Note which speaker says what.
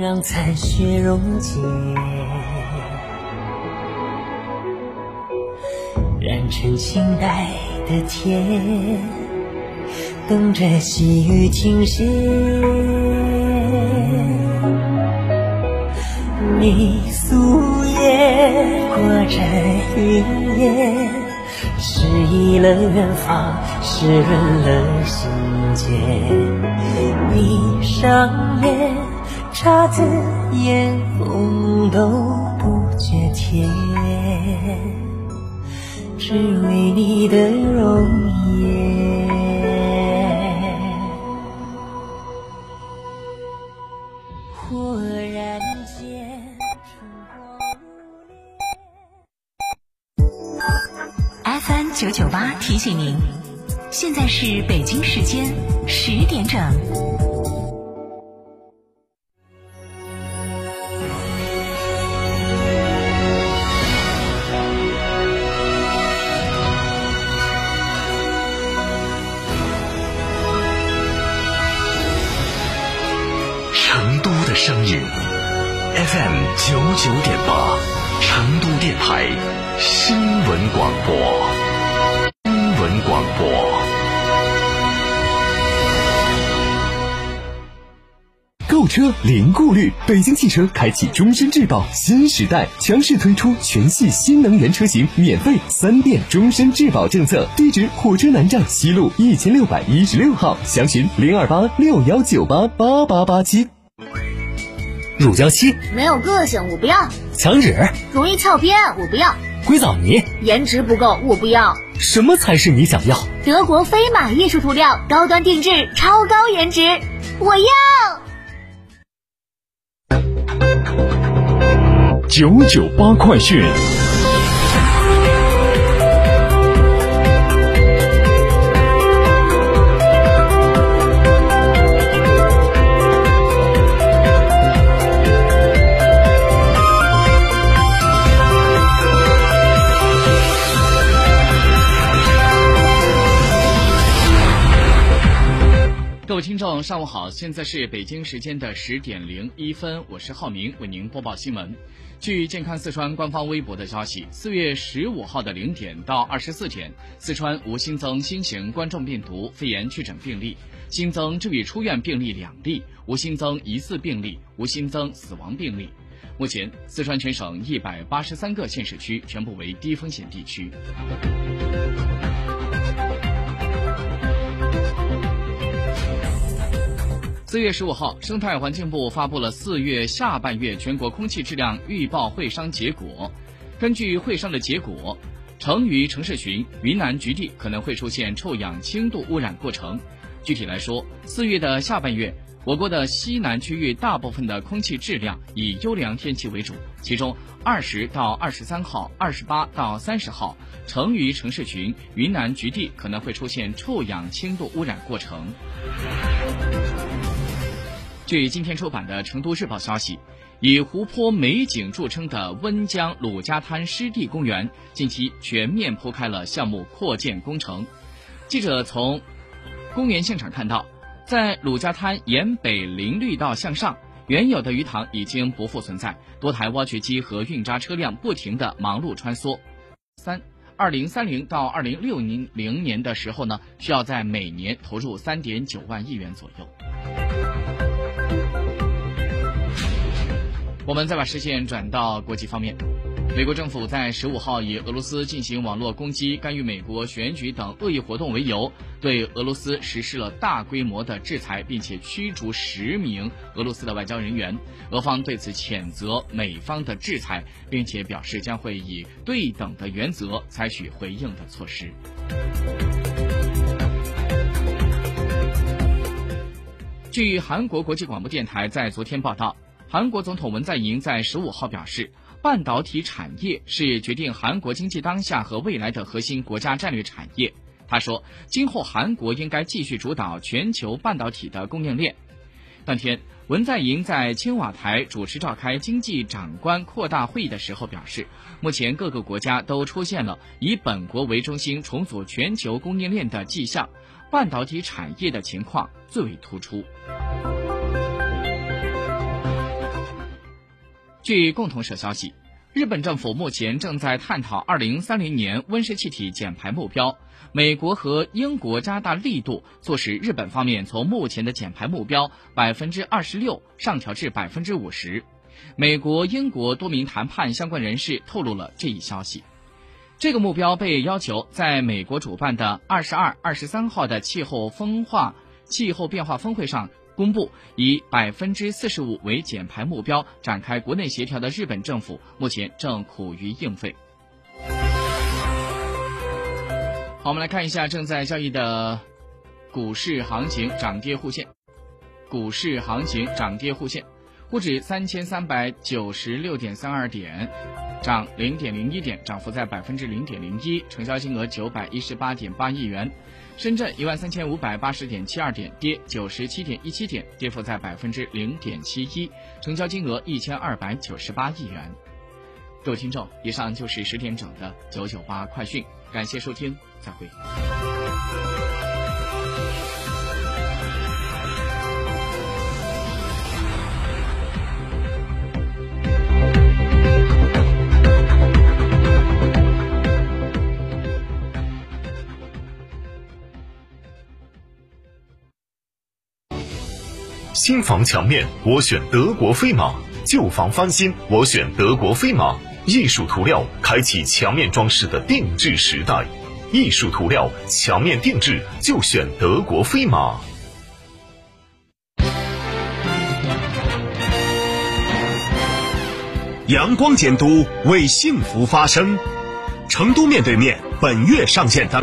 Speaker 1: 让残雪溶解，染成清白的天，等着细雨停歇。你素颜裹着云烟，诗意了远方，湿润了心间。你上眼姹紫嫣红都不觉甜，只为你的容颜。忽然间，春光如烈。
Speaker 2: FM 九九八提醒您，现在是北京时间十点整。
Speaker 3: 成都的声音，FM 九九点八，成都电台新闻广播，新闻广播。
Speaker 4: 购车零顾虑，北京汽车开启终身质保新时代，强势推出全系新能源车型免费三电终身质保政策。地址：火车南站西路一千六百一十六号，详询零二八六幺九八八八八七。
Speaker 5: 乳胶漆、
Speaker 6: 没有个性，我不要；
Speaker 5: 墙纸、
Speaker 6: 容易翘边，我不要；
Speaker 5: 硅藻泥，
Speaker 6: 颜值不够，我不要。
Speaker 5: 什么才是你想要？
Speaker 6: 德国飞马艺术涂料，高端定制，超高颜值，我要。
Speaker 3: 九九八快讯。
Speaker 7: 众，上午好！现在是北京时间的十点零一分，我是浩明，为您播报新闻。据健康四川官方微博的消息，四月十五号的零点到二十四点，四川无新增新型冠状病毒肺炎确诊病例，新增治愈出院病例两例，无新增疑似病例，无新增死亡病例。目前，四川全省一百八十三个县市区全部为低风险地区。四月十五号，生态环境部发布了四月下半月全国空气质量预报会商结果。根据会商的结果，成渝城市群、云南局地可能会出现臭氧轻度污染过程。具体来说，四月的下半月，我国的西南区域大部分的空气质量以优良天气为主，其中二十到二十三号、二十八到三十号，成渝城市群、云南局地可能会出现臭氧轻度污染过程。据今天出版的《成都日报》消息，以湖泊美景著称的温江鲁家滩湿地公园近期全面铺开了项目扩建工程。记者从公园现场看到，在鲁家滩沿北林绿道向上，原有的鱼塘已经不复存在，多台挖掘机和运渣车辆不停地忙碌穿梭。三。二零三零到二零六零零年的时候呢，需要在每年投入三点九万亿元左右。我们再把视线转到国际方面，美国政府在十五号以俄罗斯进行网络攻击、干预美国选举等恶意活动为由，对俄罗斯实施了大规模的制裁，并且驱逐十名俄罗斯的外交人员。俄方对此谴责美方的制裁，并且表示将会以对等的原则采取回应的措施。据韩国国际广播电台在昨天报道。韩国总统文在寅在十五号表示，半导体产业是决定韩国经济当下和未来的核心国家战略产业。他说，今后韩国应该继续主导全球半导体的供应链。当天，文在寅在青瓦台主持召开经济长官扩大会议的时候表示，目前各个国家都出现了以本国为中心重组全球供应链的迹象，半导体产业的情况最为突出。据共同社消息，日本政府目前正在探讨2030年温室气体减排目标。美国和英国加大力度，促使日本方面从目前的减排目标百分之二十六上调至百分之五十。美国、英国多名谈判相关人士透露了这一消息。这个目标被要求在美国主办的二十二、二十三号的气候风化、气候变化峰会上公布，以百分之四十五为减排目标展开国内协调的日本政府，目前正苦于应费。好，我们来看一下正在交易的股市行情涨跌互现。股市行情涨跌互现，沪指三千三百九十六点三二点，涨零点零一点，涨幅在百分之零点零一，成交金额九百一十八点八亿元。深圳一万三千五百八十点七二点，跌九十七点一七点，跌幅在百分之零点七一，成交金额一千二百九十八亿元。各位听众，以上就是十点整的九九八快讯，感谢收听，再会。
Speaker 3: 新房墙面，我选德国飞马。旧房翻新，我选德国飞马艺术涂料，开启墙面装饰的定制时代。艺术涂料墙面定制就选德国飞马。
Speaker 8: 阳光监督为幸福发声，成都面对面本月上线单。